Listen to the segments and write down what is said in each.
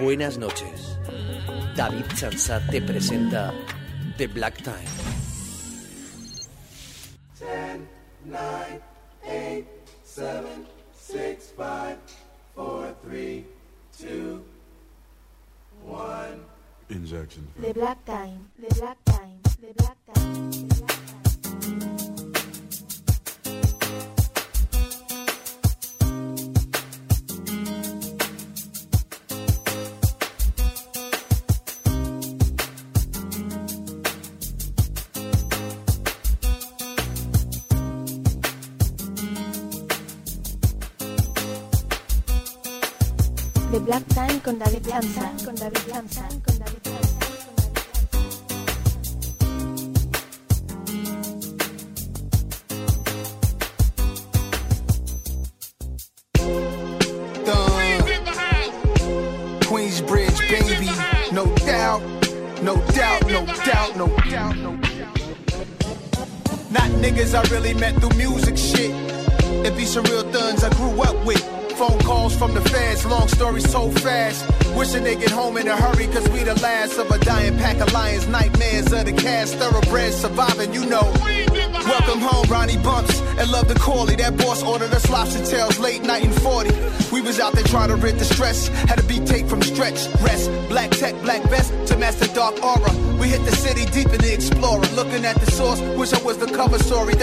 Buenas noches. David Chansat te presenta The Black Time. Injection. The Black Time,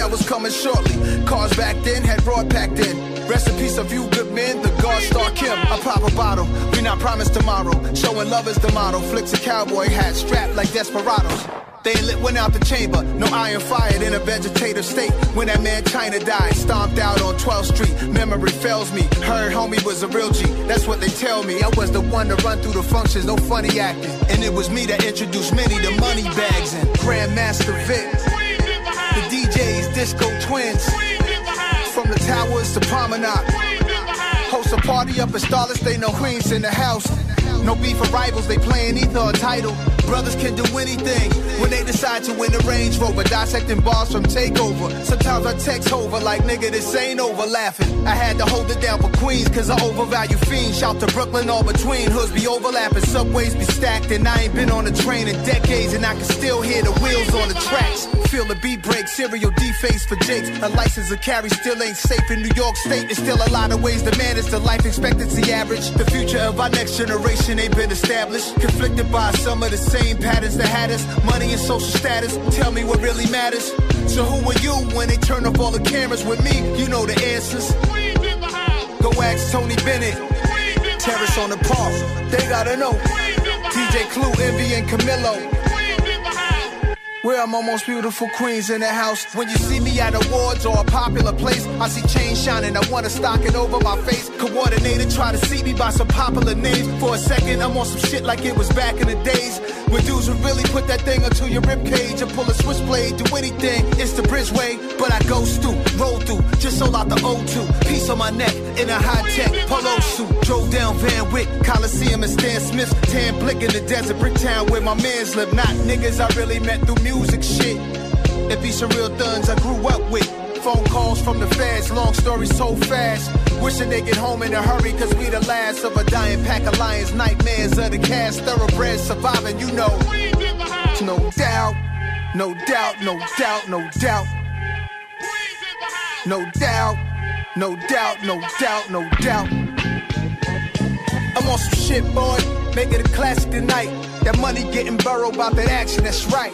that was coming shortly. Cars back then had broad packed in. Rest in peace of you good men, the God Star Kim. I pop a bottle, we not promised tomorrow. Showing love is the motto. Flicks a cowboy hat strapped like desperados. They lit went out the chamber, no iron fired in a vegetative state. When that man China died, stomped out on 12th Street. Memory fails me. Heard homie was a real G. That's what they tell me. I was the one to run through the functions, no funny acting. And it was me that introduced many to money bags and Grandmaster Vic. DJs, Disco Twins. From the towers to Promenade. Host a party up in Starless, they know Queens in the house. No beef for rivals, they playing either a title. Brothers can do anything when they decide to win a Range Rover. Dissecting bars from Takeover. Sometimes I text over like, nigga, this ain't over laughing. I had to hold it down for Queens, cause I overvalue fiends. Shout to Brooklyn, all between. Hoods be overlapping, subways be stacked. And I ain't been on a train in decades, and I can still hear the wheels on the tracks. Feel the beat break, serial deface for Jakes. A license to carry still ain't safe in New York State. There's still a lot of ways to manage the life expectancy average. The future of our next generation ain't been established. Conflicted by some of the same patterns that had us. Money and social status. Tell me what really matters. So who are you when they turn up all the cameras with me? You know the answers. Go ask Tony Bennett. Terrace on the park. They gotta know. DJ Clue, Envy, and Camilo. Where I'm almost beautiful queens in the house. When you see me at awards or a popular place, I see chains shining. I wanna stock it over my face. Coordinated, try to see me by some popular names. For a second, I'm on some shit like it was back in the days. When dudes would really put that thing onto your rib cage and pull a switchblade, do anything. It's the bridgeway, but I go through, roll through, just sold out the O2. Piece on my neck in a high tech polo suit. Drove down Van Wyck, Coliseum and Stan Smith. Tan blick in the desert, Bricktown where my mans live. Not niggas I really met through music shit. It be some real thuns I grew up with. Phone calls from the feds, long story so fast. Wishing they get home in a hurry, cause we the last of a dying pack of lions. Nightmares of the cast, thoroughbreds surviving, you know. No doubt, no doubt, no doubt, no doubt. No doubt, no doubt, no doubt, no doubt. I'm on some shit, boy. Make it a classic tonight. That money getting burrowed about that action, that's right.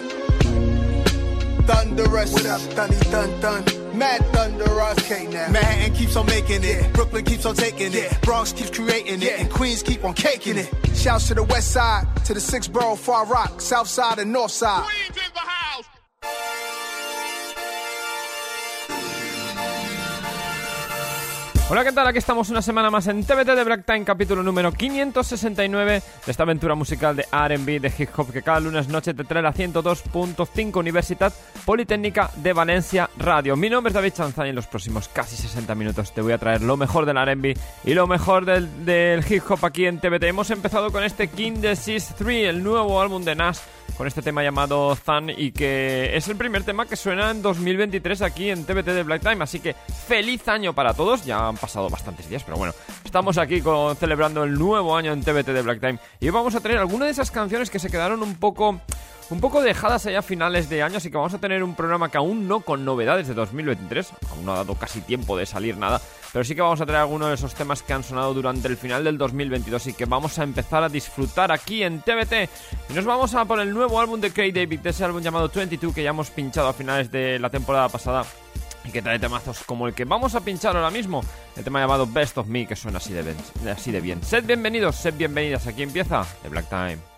Thunderous. What up, Thunny Thun Thun? Mad Thunderous. Okay, now. Manhattan keeps on making it. Brooklyn keeps on taking it. Bronx keeps creating it. And Queens keep on caking it. Shouts to the west side, to the six borough Far Rock, south side and north side. Hola, ¿qué tal? Aquí estamos una semana más en TBT de Black Time, capítulo número 569 de esta aventura musical de R&B de hip hop que cada lunes noche te trae la 102.5 Universidad Politécnica de Valencia Radio. Mi nombre es David Chanzani y en los próximos casi 60 minutos te voy a traer lo mejor del R&B y lo mejor del, hip hop aquí en TBT. Hemos empezado con este King Disease 3, el nuevo álbum de Nas con este tema llamado Zan y que es el primer tema que suena en 2023 aquí en TBT de Black Time. Así que feliz año para todos. Ya han pasado bastantes días, pero bueno, estamos aquí con, celebrando el nuevo año en TBT de Black Time y vamos a tener algunas de esas canciones que se quedaron un poco un poco dejadas allá a finales de año, así que vamos a tener un programa que aún no con novedades de 2023, aún no ha dado casi tiempo de salir nada, pero sí que vamos a traer algunos de esos temas que han sonado durante el final del 2022 y que vamos a empezar a disfrutar aquí en TBT. Y nos vamos a por el nuevo álbum de Craig David, de ese álbum llamado 22 que ya hemos pinchado a finales de la temporada pasada y que trae temazos como el que vamos a pinchar ahora mismo, el tema llamado Best of Me, que suena así de, bien, así de bien. Sed bienvenidos, sed bienvenidas, aquí empieza The Black Time.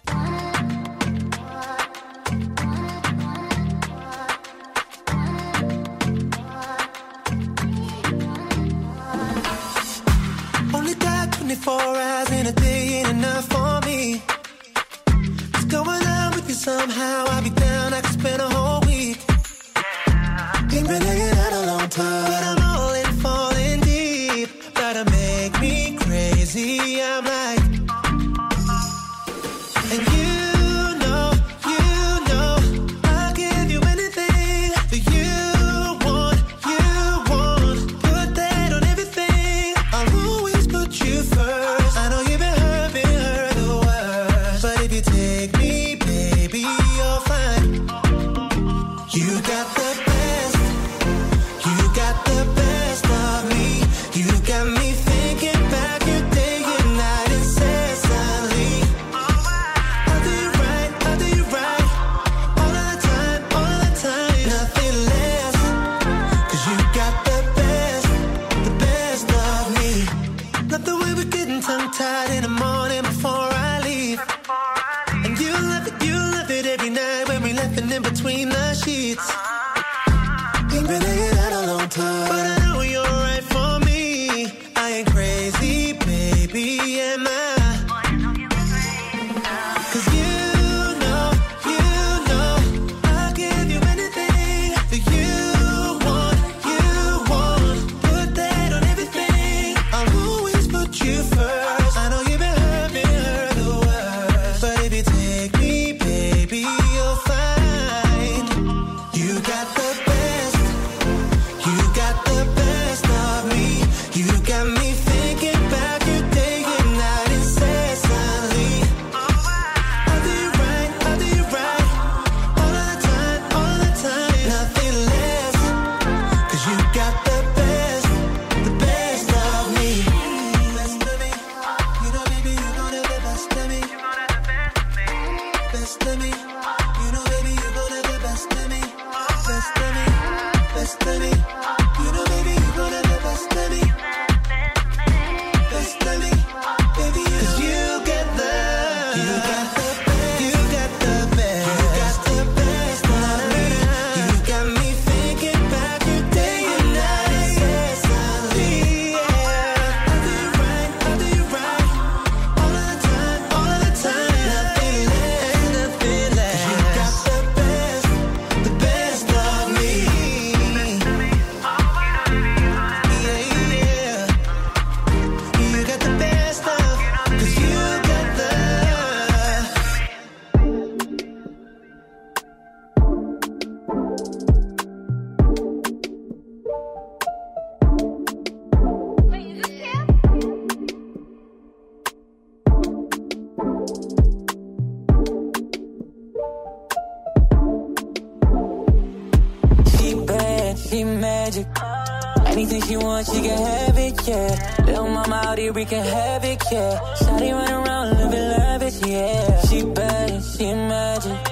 Out here wreaking havoc, yeah. Shawty run around living lavish, yeah. She bad, she magic.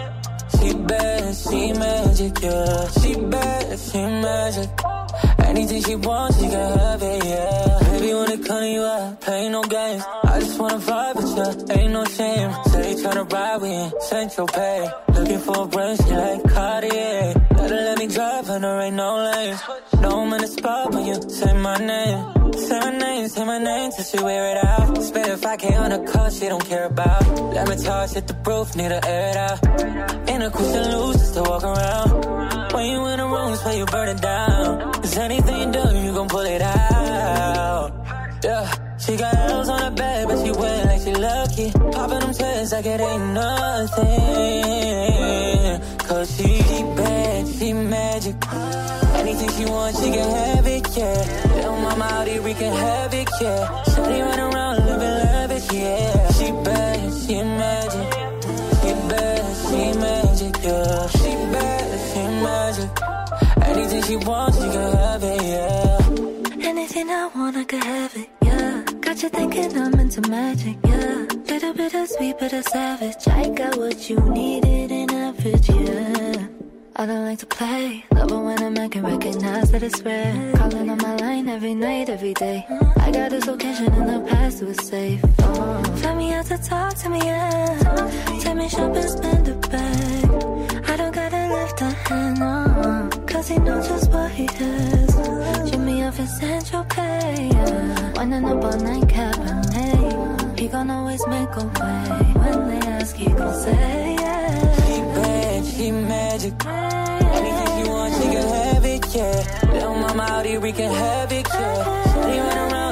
She bad, she magic, yeah. She bad, she magic. Anything she wants, she can have it, yeah. Baby, when it comes to you, I play no games. I just wanna vibe with ya. ain't no shame. Say tryna ride, we in Central Pay. Looking for a brunch, she like Cartier. Gotta let me drive, and there ain't no lanes. No, I'm in the spot when you say my name. Say my name, say my name till she wear it out. Spend a 5K on a car she don't care about. Let me charge, hit the roof, need to air it out. In a question loose just to walk around. When you in the rooms where you burn it down. Cause anything you do, you gon' pull it out. Yeah, she got L's on her back, but she wet like she lucky. Popping them tests like it ain't nothing. Cause she, she bad, she magic. Anything she wants, she can have it, yeah. Little mama out here wreaking havoc, yeah. Shawty run around living lavish, yeah. She bad, she magic. She bad, she magic, yeah. She wants, she can have it, yeah. Anything I want, I could have it, yeah. Got you thinking I'm into magic, yeah. Little bit of sweet, but a savage. I got what you needed in average, yeah. I don't like to play, love it when a man can recognize that it's rare. Calling on my line every night, every day. I got this location in the past, it was safe. Fly me out to talk to me, yeah. Take me shopping, spend a bag. Lift a hand, no. Cause he knows just what he. Drop me off in Central Pay. Winding up all night, Cabernet. He gon' always make a way. When they ask, he gon' say, yeah. She bad, she magic. Anything she wants, she can have it, yeah. Little mama out here wreaking havoc, yeah. Shawty run around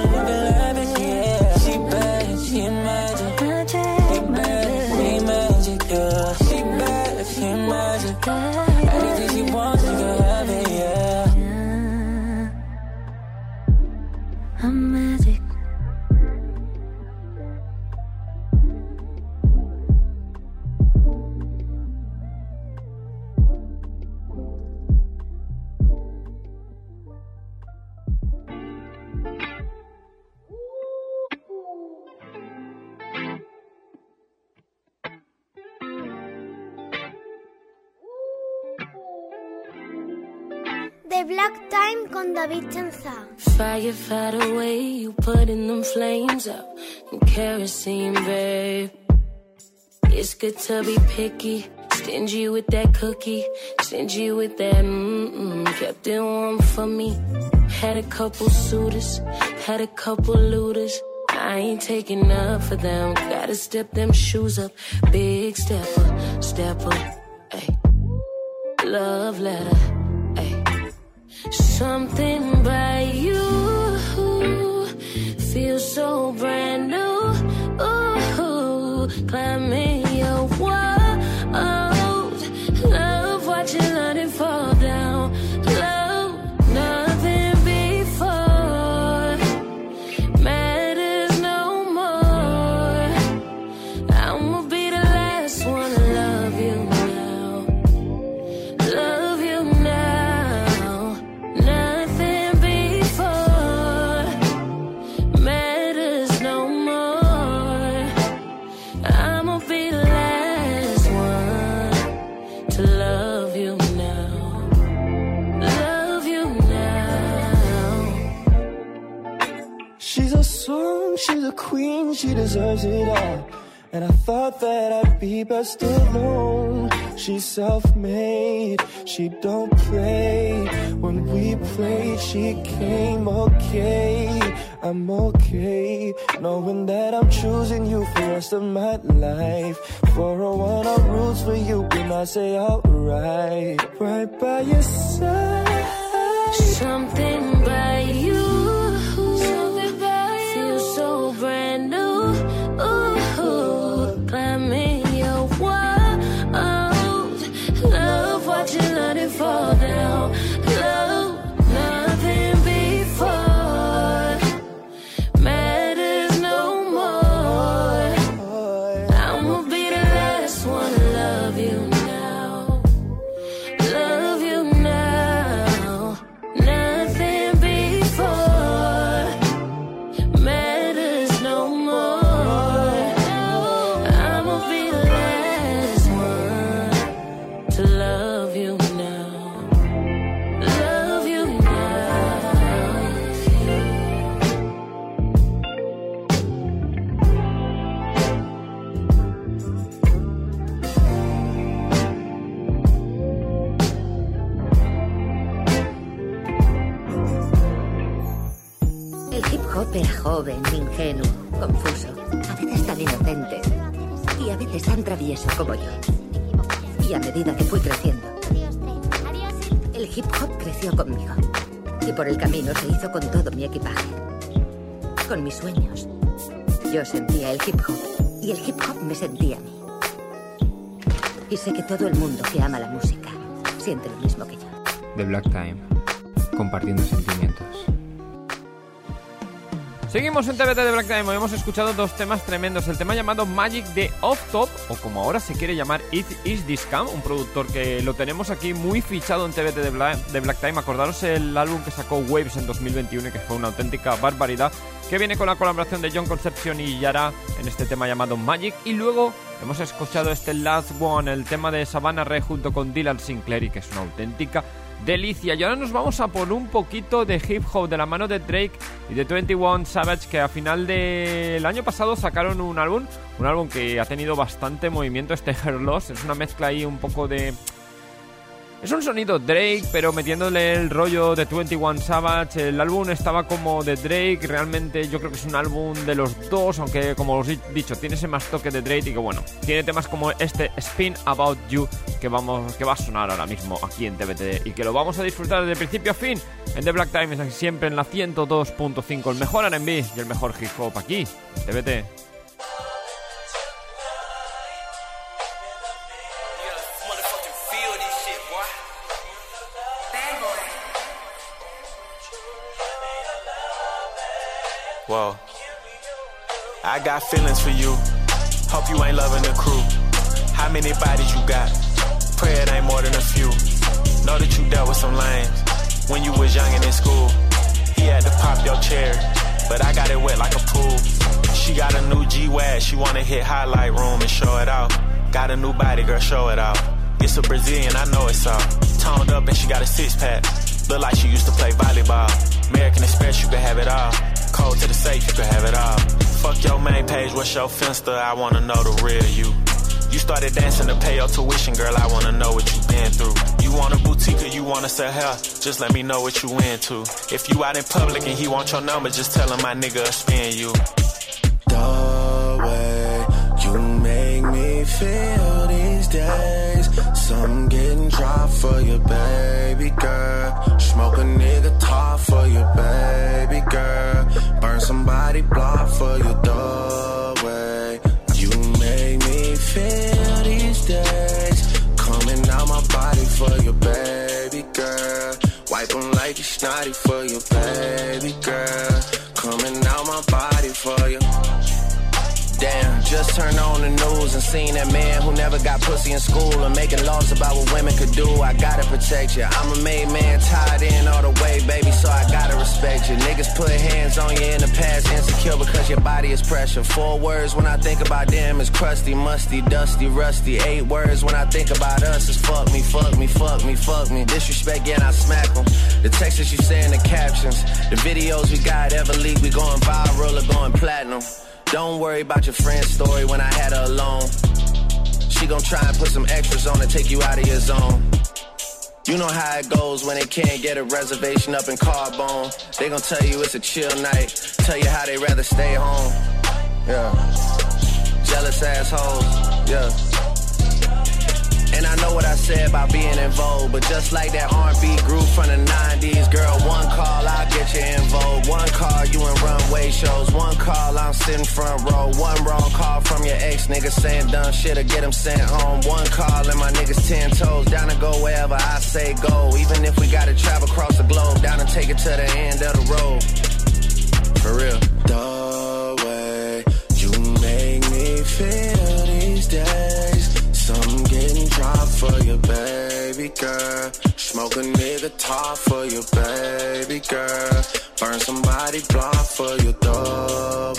Fire, fight away, you putting them flames out and kerosene, babe. It's good to be picky, stingy with that cookie, stingy with that mm-mm. Kept it warm for me. Had a couple suitors, had a couple looters. I ain't taking up for them. Gotta step them shoes up, big stepper, stepper. Ay. Love letter. Something by you feels so brand new. Ooh, a song, she's a queen, she deserves it all. And I thought that I'd be best alone. She's self-made, she don't play. When we played, she came okay. I'm okay, knowing that I'm choosing you for the rest of my life. For a one, I rules for you, and I say alright. Right by your side. Something by you joven, ingenuo, confuso, a veces tan inocente y a veces tan travieso como yo. Y a medida que fui creciendo, el hip hop creció conmigo. Y por el camino se hizo con todo mi equipaje. Con mis sueños. Yo sentía el hip hop y el hip hop me sentía a mí. Y sé que todo el mundo que ama la música siente lo mismo que yo. The Black Time, compartiendo sentimientos. Seguimos en TBT de Black Time. Hemos escuchado dos temas tremendos. El tema llamado Magic de Off Top, o como ahora se quiere llamar It Is This un productor que lo tenemos aquí muy fichado en TBT de Black, de Black Time. Acordaros el álbum que sacó Waves en 2021 y que fue una auténtica barbaridad. Que viene con la colaboración de John Conception y Yara en este tema llamado Magic. Y luego hemos escuchado este Last One, el tema de Savannah Rey junto con Dylan Sinclair, y que es una auténtica delicia. Y ahora nos vamos a por un poquito de hip hop de la mano de Drake y de 21 Savage que a final del año pasado sacaron un álbum, un álbum que ha tenido bastante movimiento, este Hair Loss, es una mezcla ahí un poco de... Es un sonido Drake, pero metiéndole el rollo de 21 Savage. El álbum estaba como de Drake. Realmente yo creo que es un álbum de los dos, aunque como os he dicho, tiene ese más toque de Drake y que bueno, tiene temas como este Spin About You que vamos que va a sonar ahora mismo aquí en TBT y que lo vamos a disfrutar desde principio a fin en The Black Times, aquí siempre en la 102.5, el mejor R&B y el mejor hip hop aquí en TBT. Whoa. I got feelings for you. Hope you ain't loving the crew. How many bodies you got? Pray it ain't more than a few. Know that you dealt with some lames when you was young and in school. He had to pop your chair, but I got it wet like a pool. She got a new G-Wag, she wanna hit highlight room and show it out. Got a new body, girl, show it out. It's a Brazilian, I know it's all. Toned up and she got a six pack. Look like she used to play volleyball. American Express, you can have it all. Code to the safe, you can have it all. Fuck your main page, what's your finsta? I wanna know the real you. You started dancing to pay your tuition, girl. I wanna know what you been through. You want a boutique or you wanna sell hair? Just let me know what you into. If you out in public and he want your number, just tell him my nigga spin you. Make me feel these days. Some getting dry for you, baby girl. Smoke a nigga top for you, baby girl. Burn somebody block for you, the way you make me feel these days. Coming out my body for you, baby girl. Wipe them like it's snotty for you, baby girl. Coming out my body for you. Just turned on the news and seen that man who never got pussy in school and making laws about what women could do. I gotta protect you. I'm a made man, tied in all the way, baby, so I gotta respect you. Niggas put hands on you in the past, insecure because your body is pressure. Four words when I think about them is crusty, musty, dusty, rusty. Eight words when I think about us is fuck me, fuck me, fuck me, fuck me. Disrespect, yeah, and I smack them. The texts that you say in the captions, the videos we got ever leak, we going viral or going platinum. Don't worry about your friend's story when I had her alone. She gon' try and put some extras on to take you out of your zone. You know how it goes when they can't get a reservation up in Carbone. They gon' tell you it's a chill night, tell you how they rather stay home. Yeah. Jealous assholes, yeah. And I know what I said about being in vogue, but just like that R&B group from the 90s, girl, one call, I'll get you in vogue. One call, you in runway shows. One call, I'm sitting front row. One wrong call from your ex nigga saying dumb shit or get him sent home. One call and my niggas 10 toes, down to go wherever I say go. Even if we gotta travel across the globe, down and take it to the end of the road. For real. The way you make me feel these days. Some getting dry for you, baby girl. Smoke a nigga top for you, baby girl. Burn somebody block for your the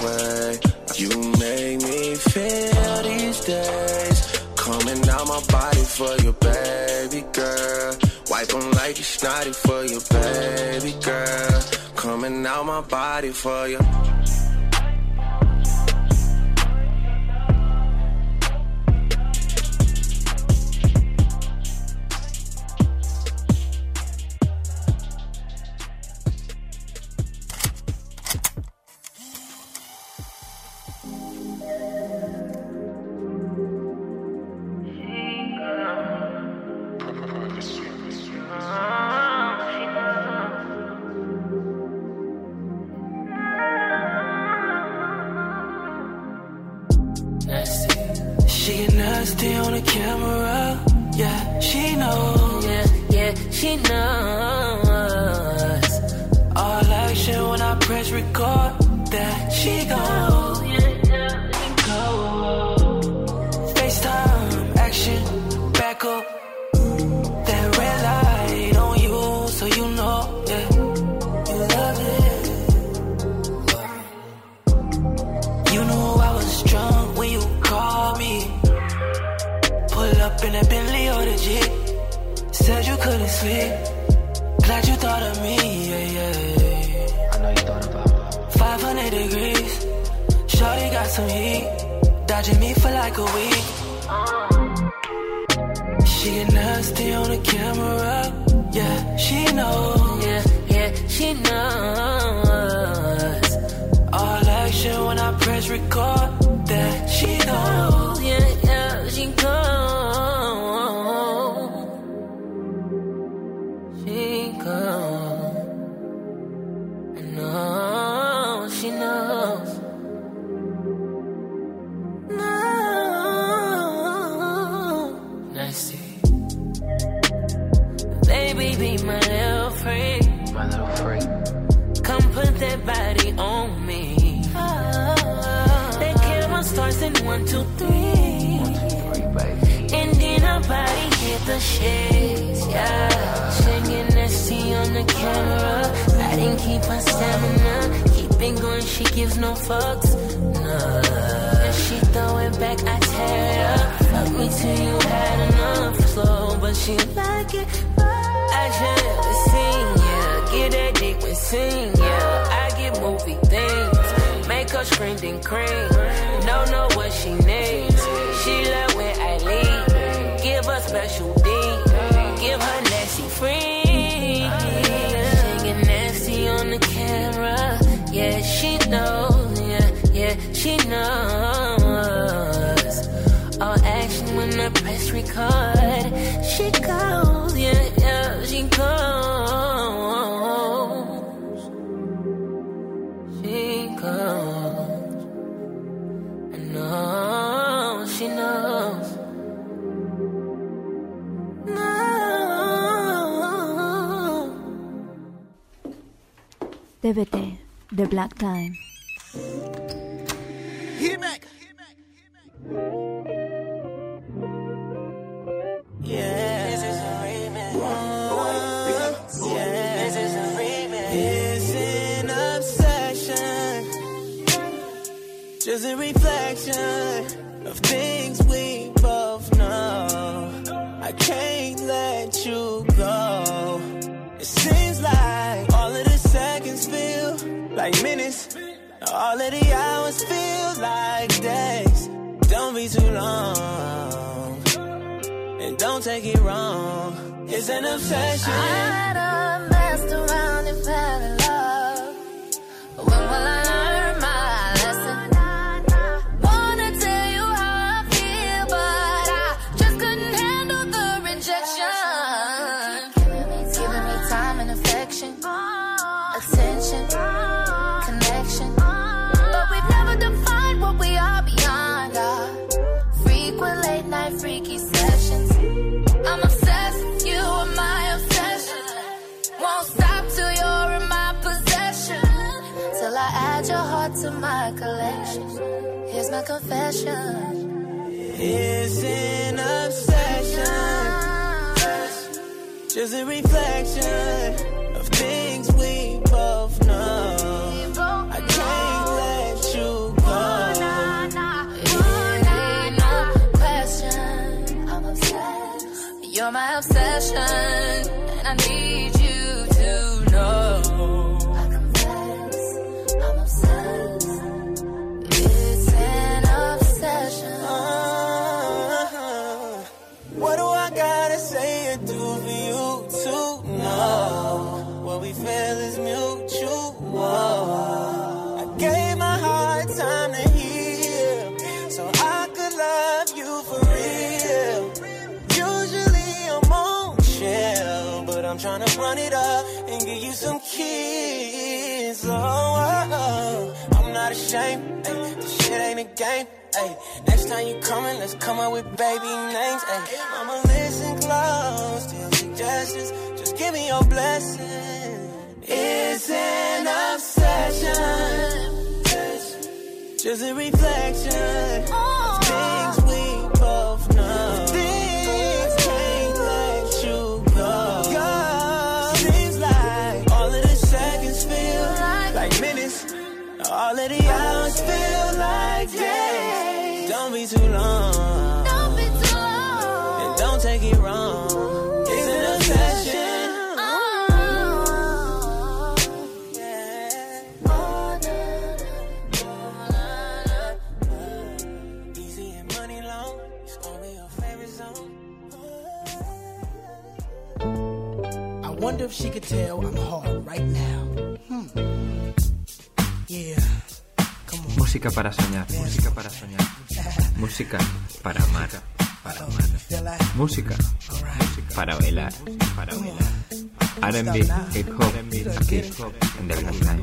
way you make me feel these days. Coming out my body for you, baby girl. Wipe them like it's snotty for you, baby girl. Coming out my body for you. Couldn't sleep. Glad you thought of me, yeah, yeah. I know you thought about me. 500 degrees. Shorty got some heat. Dodging me for like a week. She get nasty on the camera. Yeah, she knows. Yeah, yeah, she knows. All action when I press record. That she knows. Yeah, yeah, she goes. One, two, three. And then our body hit the shades, yeah. Singing nasty on the camera. I didn't keep her stamina. Keep it going, she gives no fucks. Nah. And she throw it back, I tear it up. Fuck me till you had enough. Slow, but she like it. Action, the scene, yeah. Get that dick and sing, yeah. I get movie things. Make her scream then cream. Don't know what she needs. She love when I leave. Give her special D. Give her nasty free. She get nasty on the camera. Yeah, she knows. Yeah, yeah, she knows. All action when I press record. She goes. Yeah, yeah, she goes. TBT, The Black Time. Yeah. This is a. Yeah. This is a an obsession. Just a reflection All of the hours feel like days. Don't be too long. And don't take it wrong. It's an obsession. Confession. It's an obsession. Just a reflection of things we both know. I can't let you go. Ain't no question. I'm. You're my obsession. Time you coming, let's come up with baby names. Hey, Mama, listen close. Still suggestions. Just give me your blessing. It's an obsession. Just a reflection. Things we both know. Can't let you. Go. Seems like all of the seconds feel like minutes. All of the hours feel like days. If she could tell I'm hard right now. Hmm. Yeah. Música para soñar, música para soñar. Música para amar, para amar. Música, música para bailar, para bailar. R&B, hip hop, aquí en The Black Time.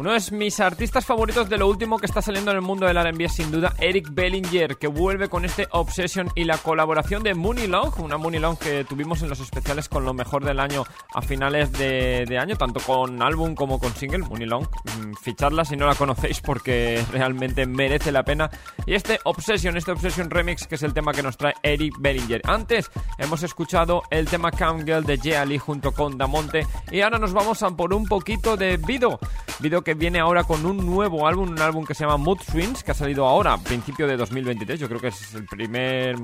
Uno de mis artistas favoritos de lo último que está saliendo en el mundo del R&B es sin duda Eric Bellinger, que vuelve con este Obsession y la colaboración de Mooney Long, una Mooney Long que tuvimos en los especiales con lo mejor del año a finales de, año, tanto con álbum como con single. Mooney Long, mm, fichadla si no la conocéis porque realmente merece la pena. Y este Obsession, este Obsession Remix, que es el tema que nos trae Eric Bellinger. Antes hemos escuchado el tema Count Girl de Jay junto con Damonte y ahora nos vamos a por un poquito de Vido. Vido que viene ahora con un nuevo álbum, un álbum que se llama Mood Swings, que ha salido ahora, principio de 2023. Yo creo que es el primer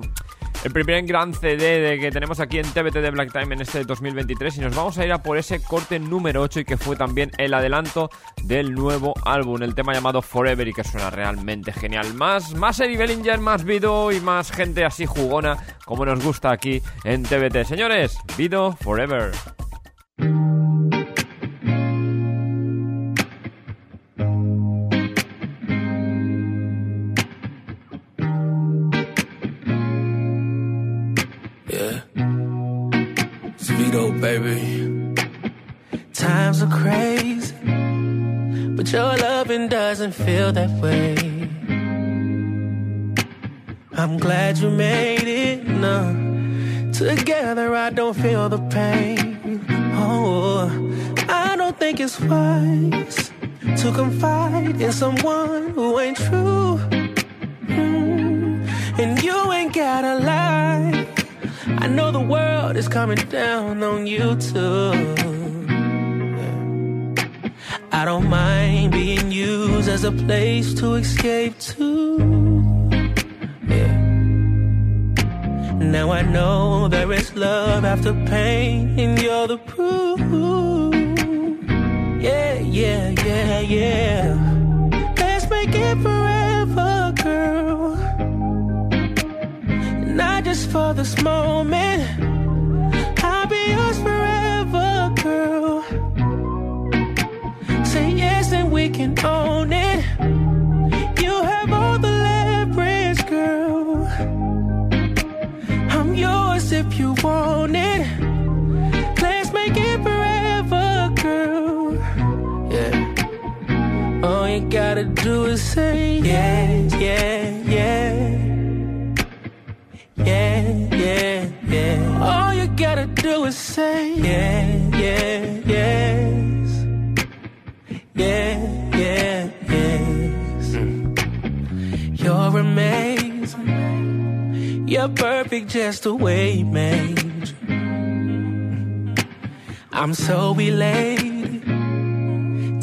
el primer gran CD de que tenemos aquí en TBT de Black Time en este 2023 y nos vamos a ir a por ese corte número 8 y que fue también el adelanto del nuevo álbum, el tema llamado Forever y que suena realmente genial. Más, más Eddie Bellinger, más Vido y más gente así jugona como nos gusta aquí en TBT. Señores, Vido Forever. Vito, baby. Times are crazy, but your loving doesn't feel that way. I'm glad you made it. No, together I don't feel the pain. Oh, I don't think it's wise to confide in someone who ain't true. Mm, And you ain't gotta lie. I know the world is coming down on you too. I don't mind being used as a place to escape to. Yeah. Now I know there is love after pain, and you're the proof. Yeah, yeah, yeah, yeah. Let's make it forever, Not just for this moment. I'll be yours forever, girl. Say yes and we can own it. You have all the leverage, girl. I'm yours if you want it. Let's make it forever, girl. Yeah. All you gotta do is say yes, yeah, say yeah, yeah, yes. Yeah, yeah, yes. You're amazing. You're perfect just the way you made. I'm so elated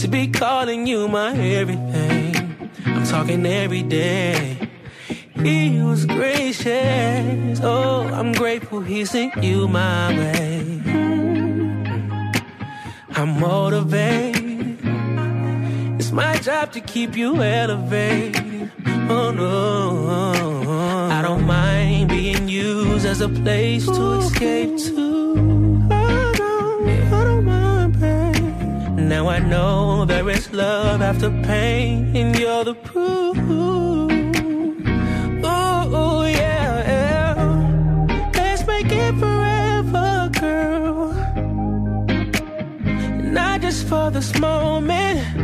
to be calling you my everything. I'm talking every day. He was gracious. Oh, I'm grateful he sent you my way. I'm motivated. It's my job to keep you elevated. Oh no, I don't mind being used as a place to escape to. I don't, I don't mind. Now I know there is love after pain, and you're the proof. For this moment.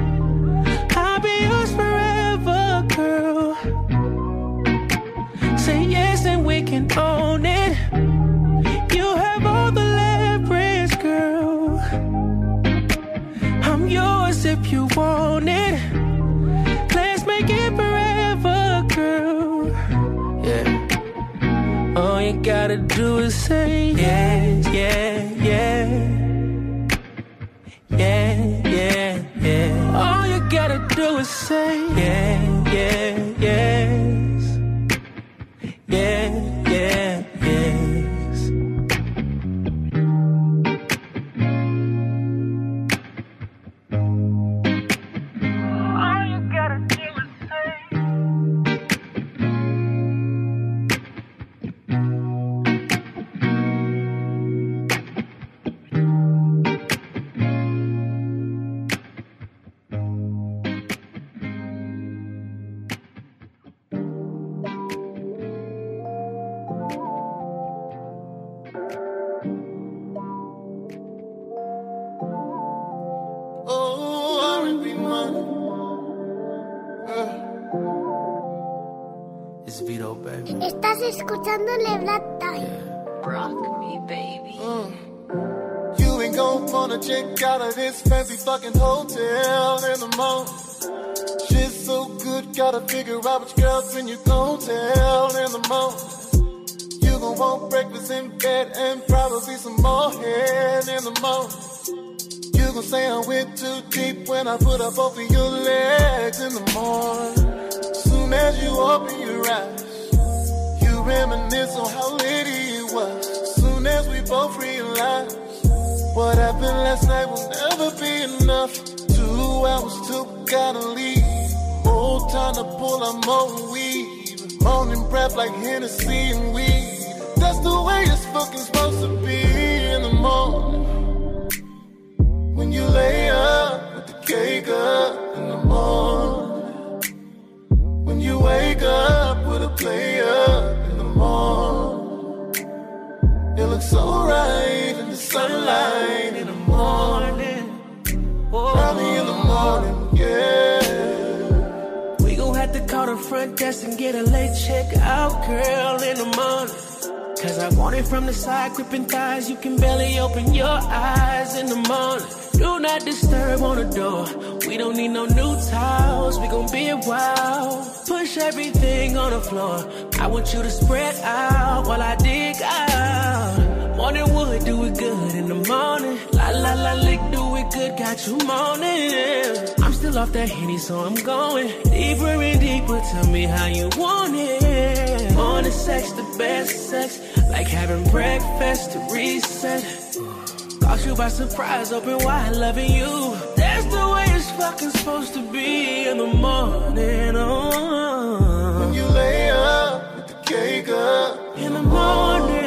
What happened last night will never be enough. Two hours we gotta leave. More time to pull our more weed. Morning breath like Hennessy and weed. That's the way it's fucking supposed to be in the morning. When you lay up with the cake up in the morning. When you wake up with a play up in the morning. It looks so right in the sunlight in the morning. Early in the morning, yeah. We gon' have to call the front desk and get a late check out, girl, in the morning. Cause I want it from the side, gripping thighs. You can barely open your eyes in the morning. Do not disturb on the door. We don't need no new towels. We gon' be a while. Push everything on the floor. I want you to spread out while I dig out. Morning wood, do it good in the morning. La la la, lick, do it good, got you moaning. I'm still off that henny, so I'm going deeper and deeper. Tell me how you want it. Morning sex, the best sex, like having breakfast to reset. Caught you by surprise, open wide, loving you. That's the way it's fucking supposed to be in the morning. Oh. When you lay up with the cake up in the morning.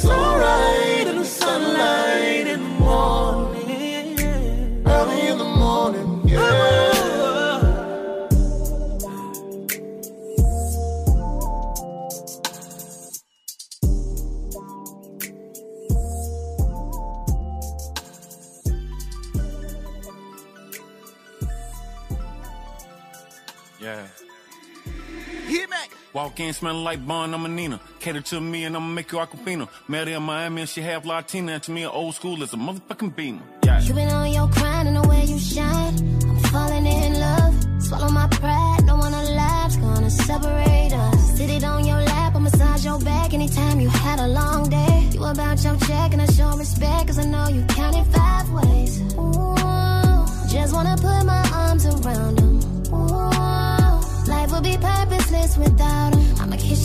It looks so right in the sunlight in the morning. Early in the morning, yeah. Yeah. Walk in smelling like Bon, I'm a Nina. Cater to me and I'ma make you Aquafina. Met her in Miami and she half Latina. And to me, an old school is a motherfucking beamer. Yeah. You been on your grind and the way you shine. I'm falling in love. Swallow my pride. No one alive's gonna separate us. Sit it on your lap. I massage your back anytime you had a long day. You about your check and I show respect. Cause I know you counted five ways. Ooh, just wanna put my arms around him.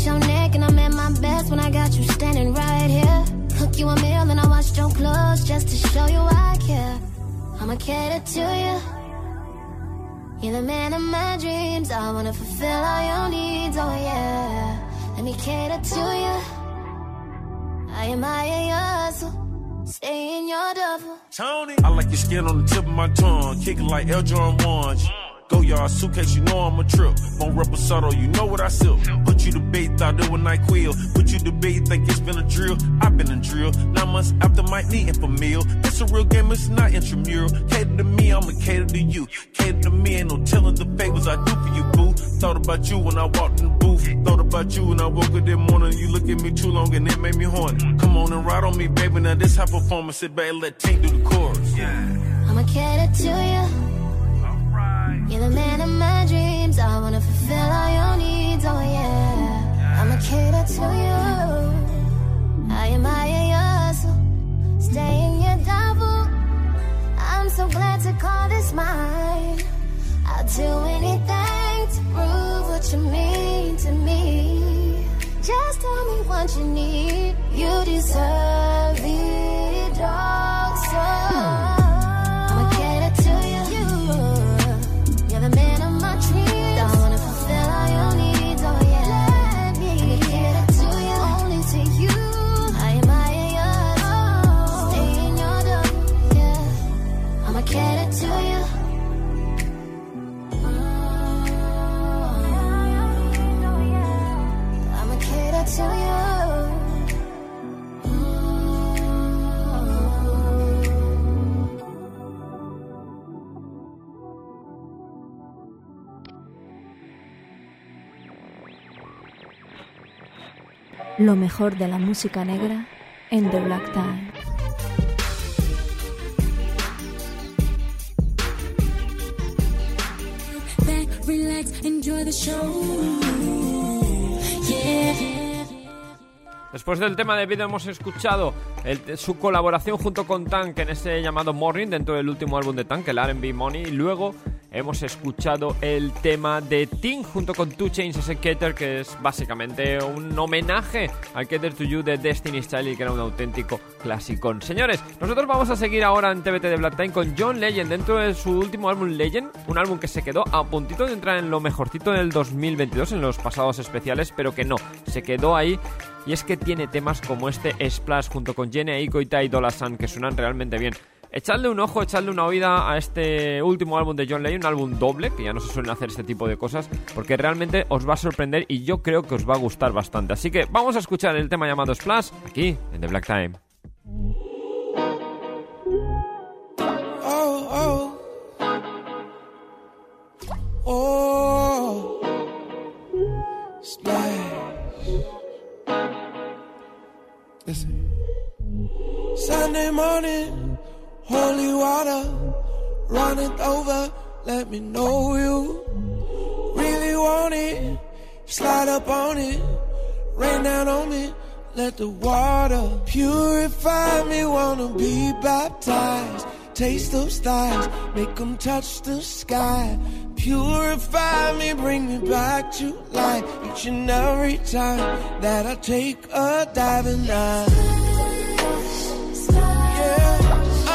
Your neck and I'm at my best when I got you standing right here. Cook you a meal and I washed your clothes just to show you I care. I'ma cater to you. You're the man of my dreams. I wanna fulfill all your needs. Oh yeah. Let me cater to you. I admire your hustle. Stay in your double. Tony. I like your skin on the tip of my tongue. Kicking like El John ones. Go yard suitcase, you know I'm a trip. On reposado, you know what I sip. Put you to bait, thought it was NyQuil. Put you to bait, think it's been a drill. I've been a drill. Nine months after my eating for meal. It's a real game, it's not intramural. Cater to me, I'ma cater to you. Cater to me, ain't no telling the favors I do for you, boo. Thought about you when I walked in the booth. Thought about you when I woke up that morning. You look at me too long and it made me horny. Come on and ride on me, baby. Now this high performance, back and let Tank do the chorus. I'ma cater to you. You're the man of my dreams. I wanna fulfill all your needs. Oh yeah, I'ma cater to you. I admire your stay in your double. I'm so glad to call this mine. I'll do anything to prove what you mean to me. Just tell me what you need. You deserve Lo mejor de la música negra en The Black Tie. back, relax, enjoy the show. Yeah. Después del tema de video hemos escuchado el- su colaboración junto con Tank en ese llamado Morning dentro del último álbum de Tank, el R&B Money. Y luego hemos escuchado el tema de Ting junto con Two Chains Keter que es básicamente un homenaje al Keter to You de Destiny Style y que era un auténtico clasicón. Señores, nosotros vamos a seguir ahora en TBT de Black Time con John Legend dentro de su último álbum Legend, un álbum que se quedó a puntito de entrar en lo mejorcito del 2022 en los pasados especiales, pero que no, se quedó ahí y es que tiene temas como este Splash junto con Jenny Aiko y Ty Dolla Sign que suenan realmente bien. Echadle un ojo, echadle una oída a este último álbum de John Legend, un álbum doble, que ya no se suelen hacer este tipo de cosas, porque realmente os va a sorprender y yo creo que os va a gustar bastante. Así que vamos a escuchar el tema llamado Splash aquí en The Black Time. Me know you really want it. Slide up on it, rain down on me. Let the water purify me. Wanna be baptized. Taste those thighs, make them touch the sky. Purify me, bring me back to life. Each and every time that I take a dive and I. Yeah,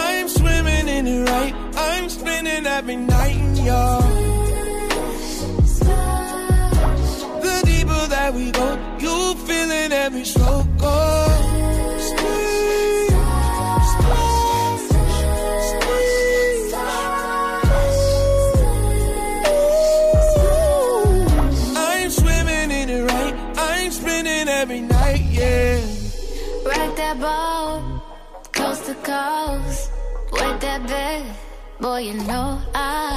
I'm swimming in it right. I'm spinning every night The deeper that we go, you feel it every stroke. I'm swimming in it right. I'm spinning every night, yeah. Rock that boat, coast to coast. Wet that bed, boy, you know I'll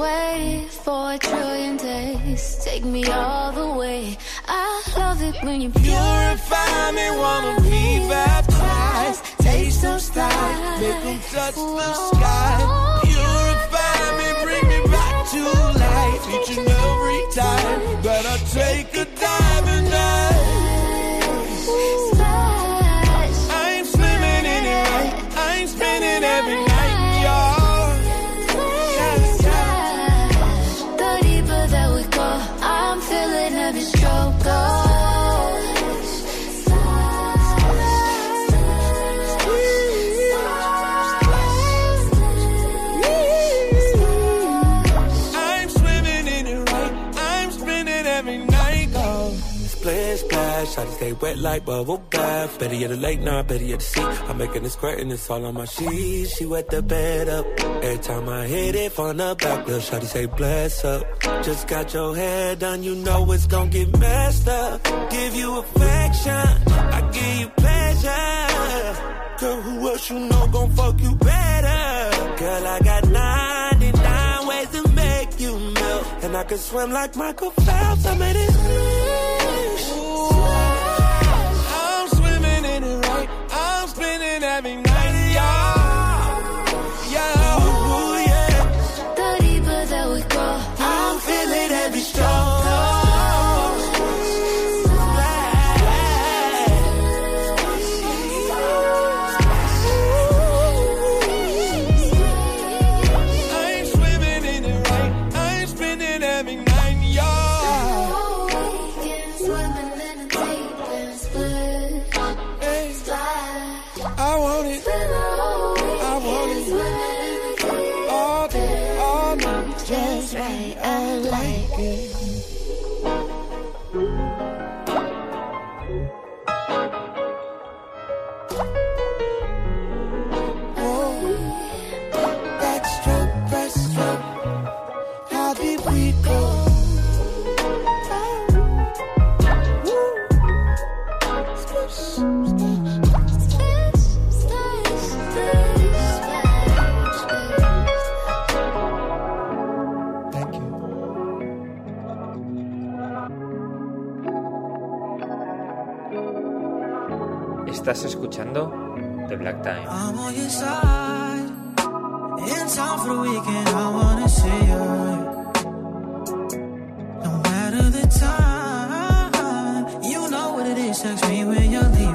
ride for a trillion days. Take me all the way. I love it when you Purify me, wanna be baptized. Taste those thighs, make them touch the sky. Purify me, bring me back to life each and every time. But I take a dive and dive. Stay wet like bubble bath. Better yet, a late night, better yet, a sea. I'm making it squirt and it's all on my sheets. She wet the bed up. Every time I hit it from the back, little shawty say bless up. Just got your hair done, you know it's gon' get messed up. Give you affection, I give you pleasure. Girl, who else you know gon' fuck you better? Girl, I got 99 ways to make you melt. And I can swim like Michael Phelps, I made it spinning Estás escuchando The Black Time. I'm on your side. In time for the weekend, I wanna see you. No matter the time, you know what it is, sex me with. You.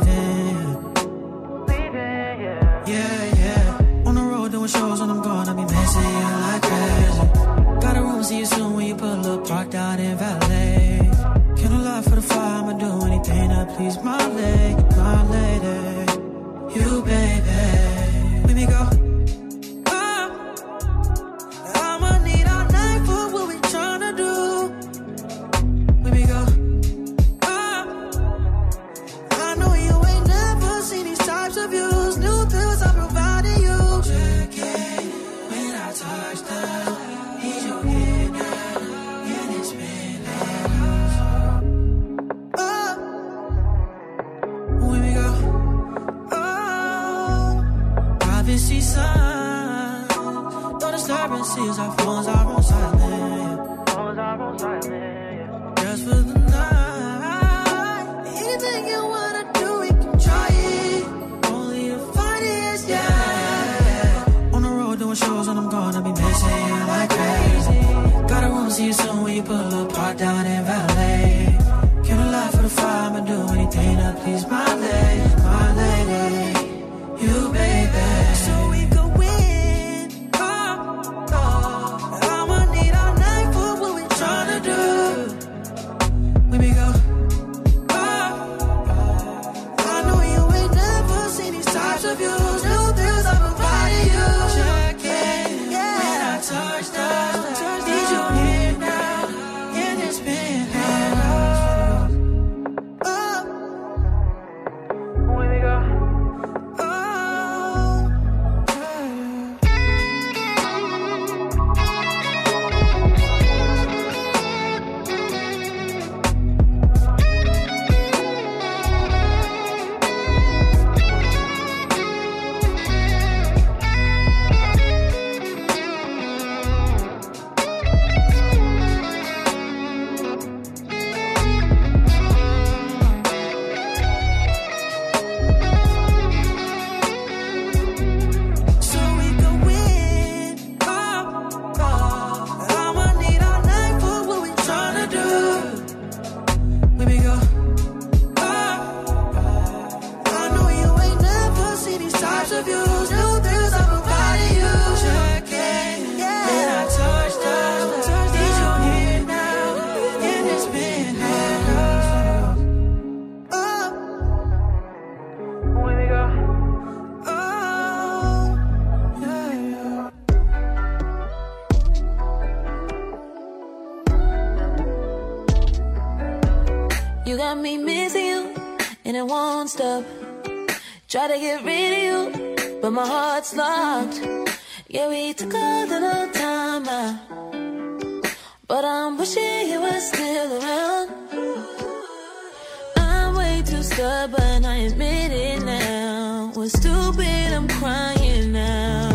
but I admit it now. Was stupid, I'm crying now.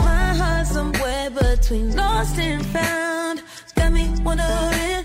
My heart's somewhere between lost and found. Got me wondering.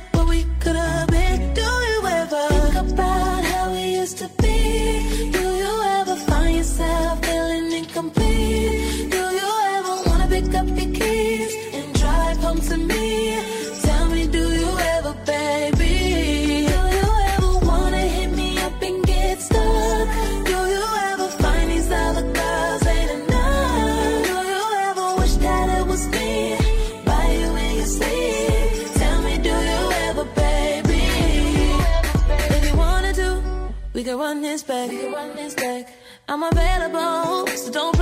I'm available, so don't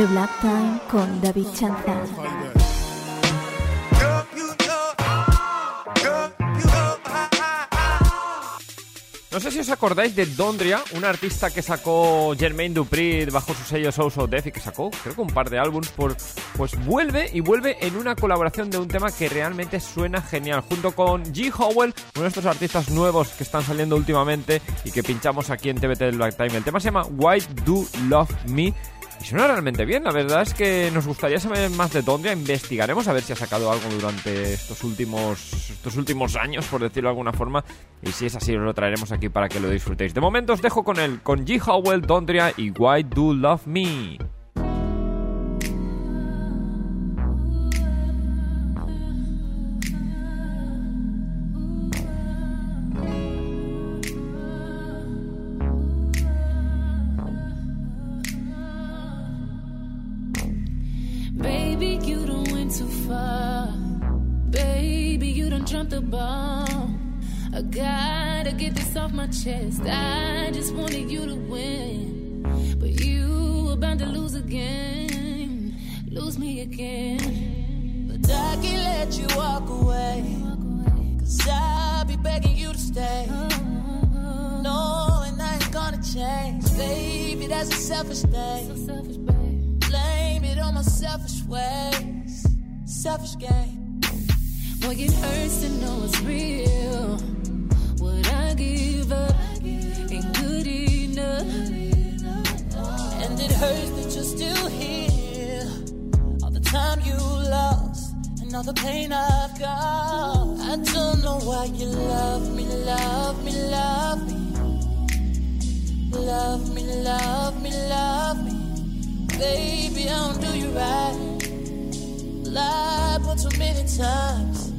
The Black Time con David Chanza. No sé si os acordáis de Dondria, una artista que sacó Jermaine Dupri bajo su sello Soul So Death y que sacó, creo que un par de álbums, por, pues vuelve y vuelve en una colaboración de un tema que realmente suena genial, junto con G. Howell, uno de estos artistas nuevos que están saliendo últimamente y que pinchamos aquí en TBT del Black Time. El tema se llama Why Do Love Me. Y suena realmente bien, la verdad es que nos gustaría saber más de Dondria, investigaremos a ver si ha sacado algo durante estos últimos, estos últimos años, por decirlo de alguna forma, y si es así os lo traeremos aquí para que lo disfrutéis. De momento os dejo con él, con G. Howell, Dondria y Why Do Love Me. The ball. I gotta get this off my chest. I just wanted you to win. But you about to lose again. Lose me again. But I can't let you walk away. Cause I'll be begging you to stay. No, and I ain't gonna change. Baby, that's a selfish thing. Blame it on my selfish ways. Selfish game. Boy, it hurts to know it's real. What I give up ain't good enough. And it hurts that you're still here. All the time you lost and all the pain I've got. I don't know why you love me, love me, love me. Love me, love me, love me. Baby, I don't do you right. Lied one too many times.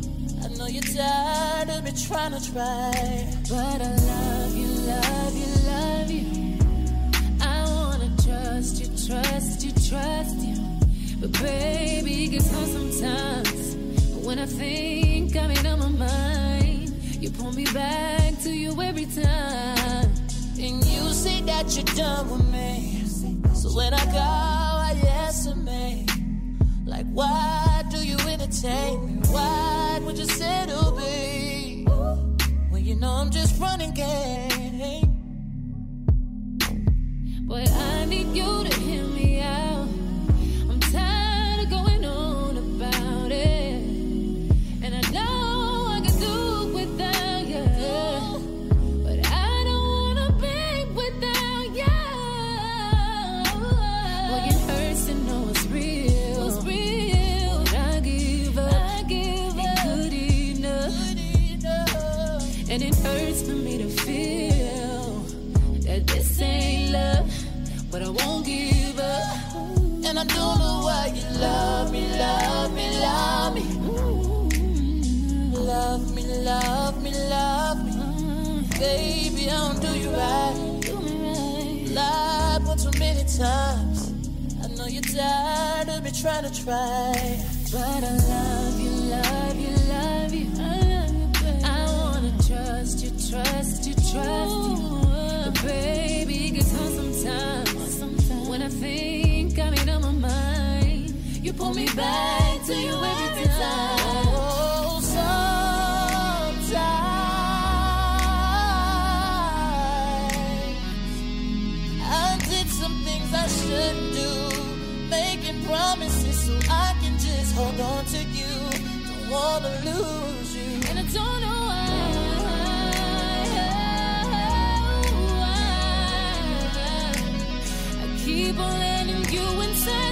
Tired of me trying to try. But I love you, love you, love you. I wanna trust you, trust you, trust you. But baby, it gets hard sometimes. But when I think I'm in on my mind, you pull me back to you every time. And you say that you're done with me. So when I go, I answer me. Like, why me? Why would you settle me? When you know I'm just running game. Boy, I need you to hear me I do the why you love me, love me, love me. Love me, love me, love me. Baby, I don't do you right. Do. Lied one too many times. I know you're tired of me trying to try. But I love you, love you, love you. I love you, baby. I wanna trust you, trust you, trust you. Ooh, baby, it gets hard sometimes, sometimes when I think. You pull me back to you every time. Oh, I did some things I shouldn't do, making promises so I can just hold on to you. Don't wanna lose you, and I don't know why. keep on letting you inside.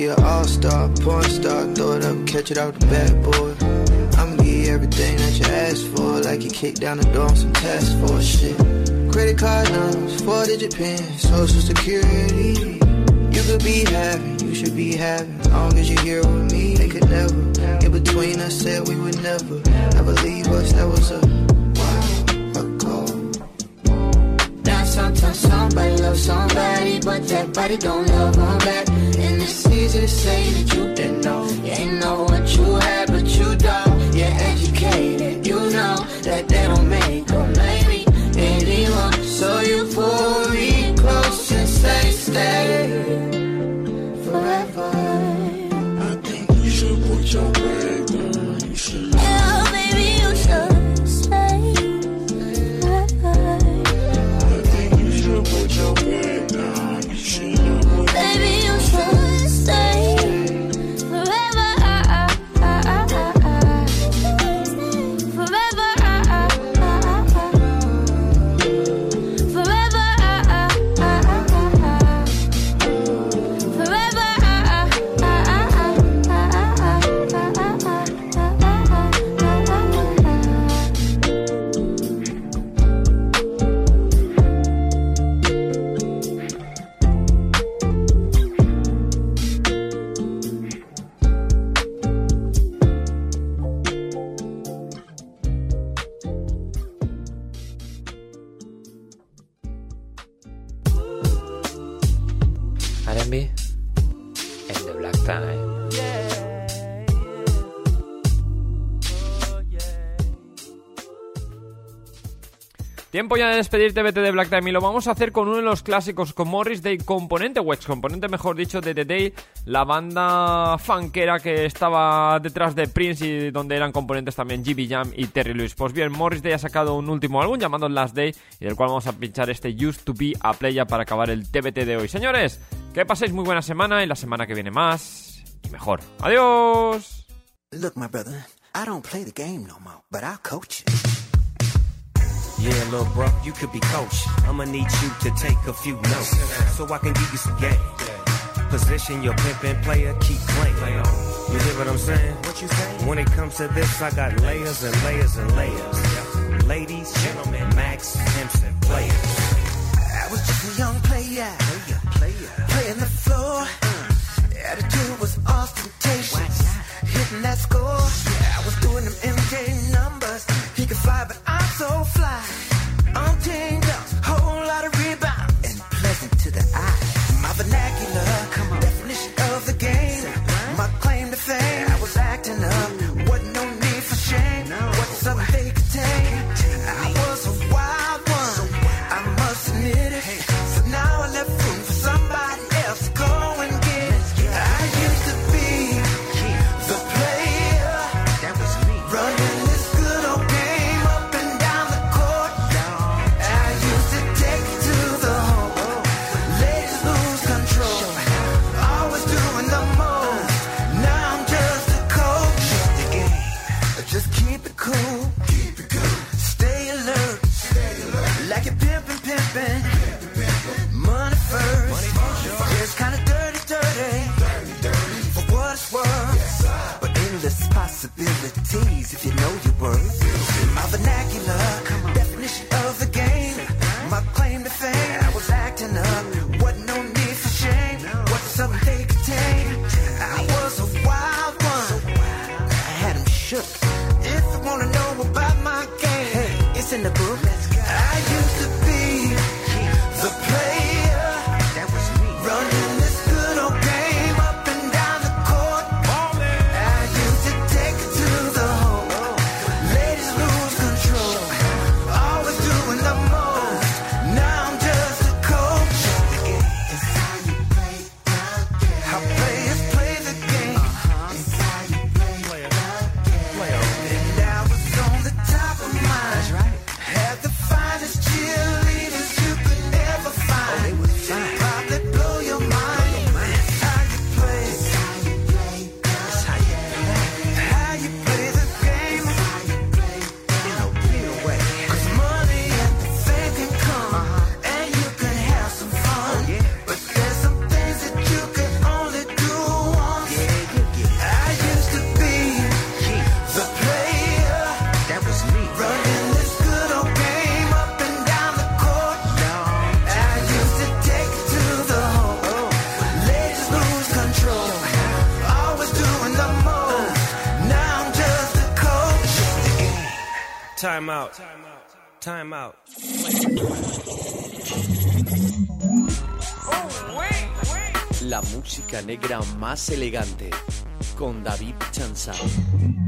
She an all-star, porn star, throw it up, catch it off the backboard. I'ma give you everything that you asked for, like you kicked down the door on some task force shit. Credit card numbers, four-digit pin, social security. You could be having, you should be having, long as you're here with me. They could never, in between us, said we would never, never leave us. That was a tell somebody love somebody, but that body don't love her back. And the easy to say that you didn't know. You ain't know what you had, but you don't. You're educated. Tiempo ya de despedirte, vete de Black Time. Y lo vamos a hacer con uno de los clásicos, con Morris Day, componente, o componente, mejor dicho, de The Day, la banda funkera que estaba detrás de Prince y donde eran componentes también GB Jam y Terry Lewis. Pues bien, Morris Day ha sacado un último álbum llamado Last Day, y del cual vamos a pinchar este Used to Be a Playa para acabar el TBT de hoy. Señores, que paséis muy buena semana y la semana que viene más y mejor. ¡Adiós! Look, my brother, I don't play the game no more, but I'll coach you. Yeah, little bro, you could be coach. I'ma need you to take a few notes so I can give you some game. Position your pimpin' player, keep playing. You hear what I'm saying? What you say? When it comes to this, I got layers and layers and layers. Ladies, gentlemen, max, pimps, and players. I was just a young player, player, player, playing the floor. Attitude was ostentatious, hitting that score. Yeah, I was doing them MJ fly. I'm chained música negra más elegante con David Chanzal.